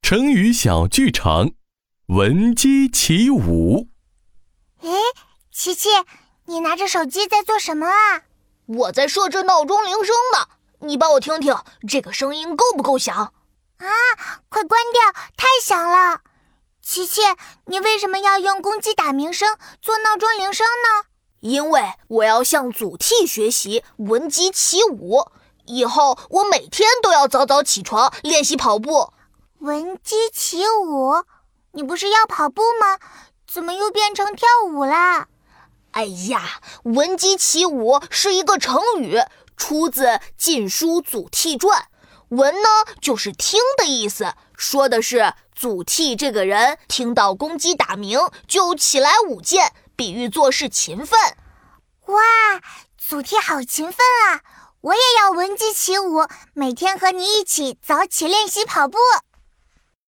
成语小剧场，闻鸡起舞。哎，琪琪，你拿着手机在做什么啊？我在设置闹钟铃声呢。你帮我听听，这个声音够不够响？啊，快关掉，太响了！琪琪，你为什么要用公鸡打鸣声做闹钟铃声呢？因为我要向祖逖学习闻鸡起舞，以后我每天都要早早起床练习跑步。闻鸡起舞，你不是要跑步吗？怎么又变成跳舞啦？哎呀，闻鸡起舞是一个成语，出自《晋书·祖逖传》。闻呢，就是听的意思，说的是祖逖这个人听到公鸡打鸣就起来舞剑，比喻做事勤奋。哇，祖逖好勤奋啊！我也要闻鸡起舞，每天和你一起早起练习跑步。